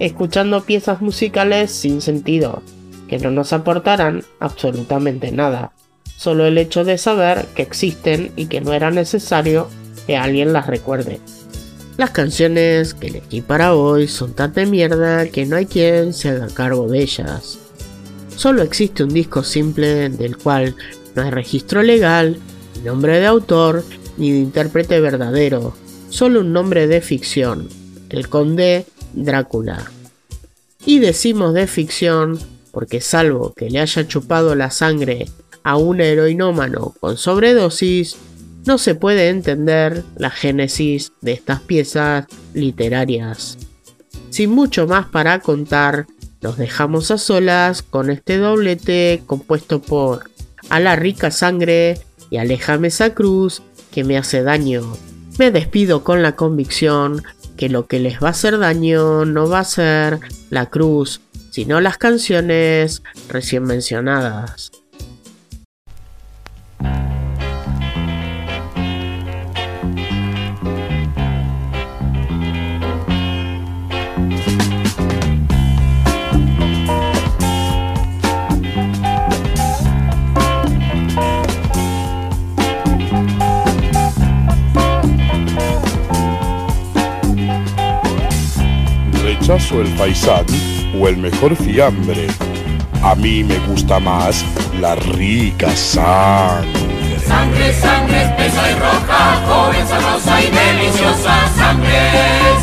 escuchando piezas musicales sin sentido, que no nos aportarán absolutamente nada, solo el hecho de saber que existen y que no era necesario que alguien las recuerde. Las canciones que elegí para hoy son tan de mierda que no hay quien se haga cargo de ellas. Solo existe un disco simple del cual no hay registro legal, ni nombre de autor, ni de intérprete verdadero, solo un nombre de ficción, el conde Drácula. Y decimos de ficción porque salvo que le haya chupado la sangre a un heroinómano con sobredosis, no se puede entender la génesis de estas piezas literarias. Sin mucho más para contar, nos dejamos a solas con este doblete compuesto por A la rica sangre y Alejame esa cruz que me hace daño. Me despido con la convicción que lo que les va a hacer daño no va a ser la cruz, sino las canciones recién mencionadas. El paisán o el mejor fiambre. A mí me gusta más la rica sangre. Sangre, sangre espesa y roja, joven, sabrosa y deliciosa. Sangre,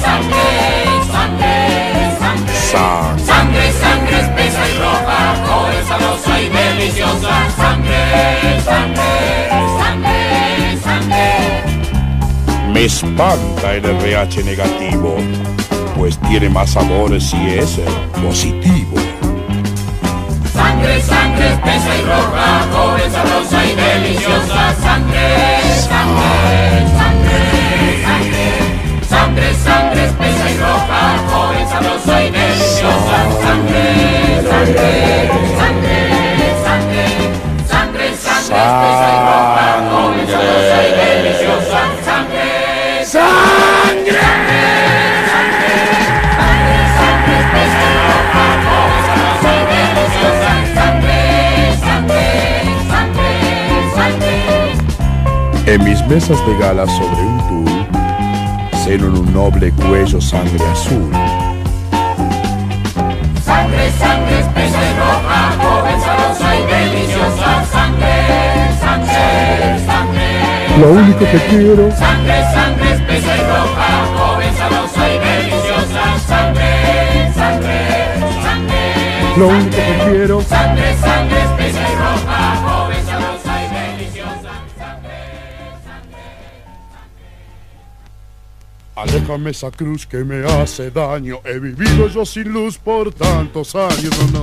sangre, sangre, sangre. Sangre, sangre, sangre espesa y roja, joven, sabrosa y deliciosa. Sangre, sangre, sangre, sangre. Me espanta el RH negativo pues tiene más sabores si es positivo. Sangre, sangre espesa y roja, En mis mesas de gala sobre un tul, seno en un noble cuello sangre azul. Sangre, sangre espesa y roja, joven, sabrosa y deliciosa. Sangre, sangre, sangre. Lo único que quiero. Sangre, sangre espesa y roja, joven, sabrosa y deliciosa. Sangre, sangre, sangre. Lo único que quiero. Sangre Aléjame esa cruz que me hace daño. He vivido yo sin luz por tantos años. No, no.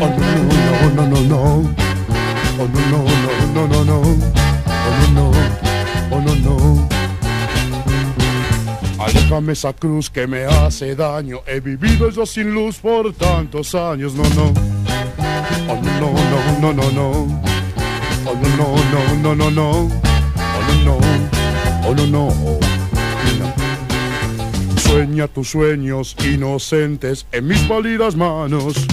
Oh, no, no, no, no, no. Oh, no, no, no, no, no, no. Oh, no, no. Oh, no, no. Aléjame esa cruz que me hace daño. He vivido yo sin luz por tantos años. No, no. Oh, no, no, no, no, no. Oh, no, no, no, no, no, no. Oh, no, no. Oh, no, no. Sueña tus sueños inocentes en mis pálidas manos.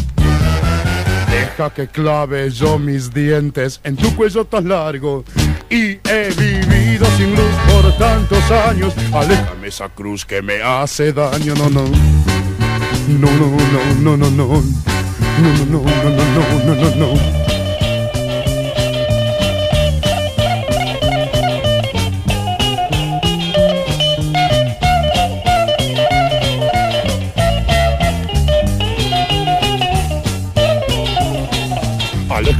Deja que clave yo mis dientes en tu cuello tan largo. Y he vivido sin luz por tantos años. Aléjame esa cruz que me hace daño. No, no. No, no, no, no, no, no. No, no, no, no, no, no, no, no,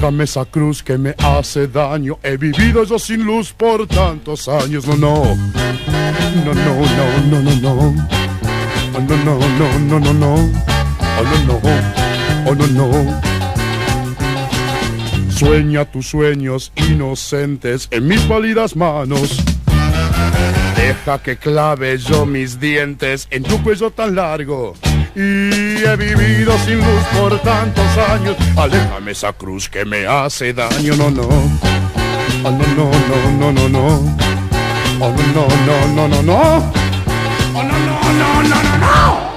no. Aléjame esa cruz que me hace daño. He vivido yo sin luz por tantos años. No, no. No, no, no, no, no, no. Oh no, no, no, no, no, no. Oh no, no. Oh no, no. Sueña tus sueños inocentes en mis pálidas manos. Deja que clave yo mis dientes en tu cuello tan largo. Y he vivido sin luz por tantos años. Aléjame esa cruz que me hace daño. No, no. Oh, no, no, no, no, no, no. Oh, no, no, no, no, no. Oh, no, no, no, no, no.